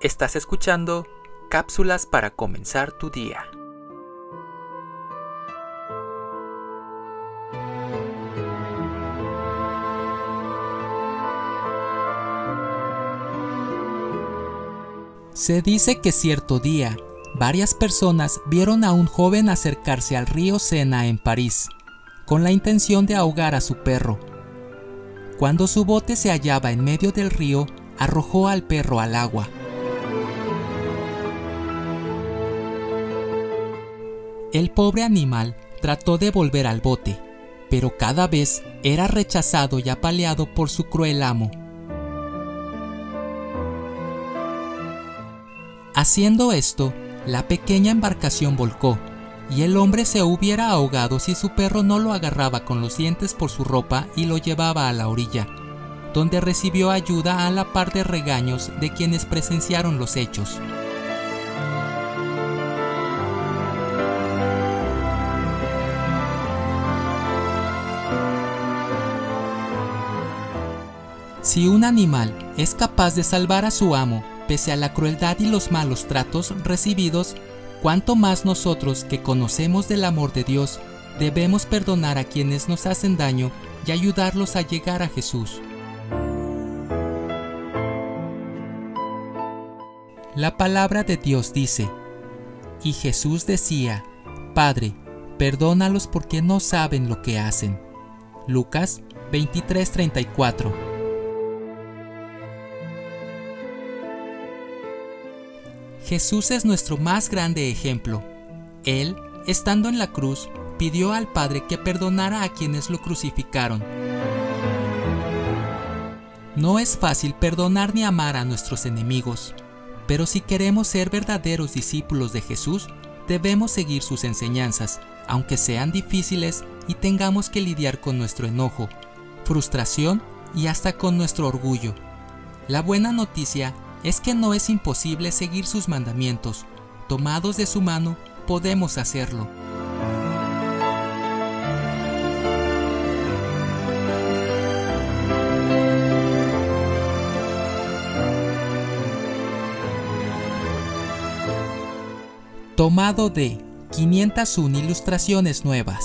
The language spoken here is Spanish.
Estás escuchando cápsulas para comenzar tu día. Se dice que cierto día, varias personas vieron a un joven acercarse al río Sena en París, con la intención de ahogar a su perro. Cuando su bote se hallaba en medio del río, arrojó al perro al agua. El pobre animal trató de volver al bote, pero cada vez era rechazado y apaleado por su cruel amo. Haciendo esto, la pequeña embarcación volcó, y el hombre se hubiera ahogado si su perro no lo agarraba con los dientes por su ropa y lo llevaba a la orilla, donde recibió ayuda a la par de regaños de quienes presenciaron los hechos. Si un animal es capaz de salvar a su amo pese a la crueldad y los malos tratos recibidos, cuanto más nosotros que conocemos del amor de Dios debemos perdonar a quienes nos hacen daño y ayudarlos a llegar a Jesús. La palabra de Dios dice, y Jesús decía, Padre, perdónalos porque no saben lo que hacen. Lucas 23:34 Jesús es nuestro más grande ejemplo. Él, estando en la cruz, pidió al Padre que perdonara a quienes lo crucificaron. No es fácil perdonar ni amar a nuestros enemigos, pero si queremos ser verdaderos discípulos de Jesús, debemos seguir sus enseñanzas, aunque sean difíciles y tengamos que lidiar con nuestro enojo, frustración y hasta con nuestro orgullo. La buena noticia es que no es imposible seguir sus mandamientos. Tomados de su mano, podemos hacerlo. Tomado de 501 ilustraciones nuevas.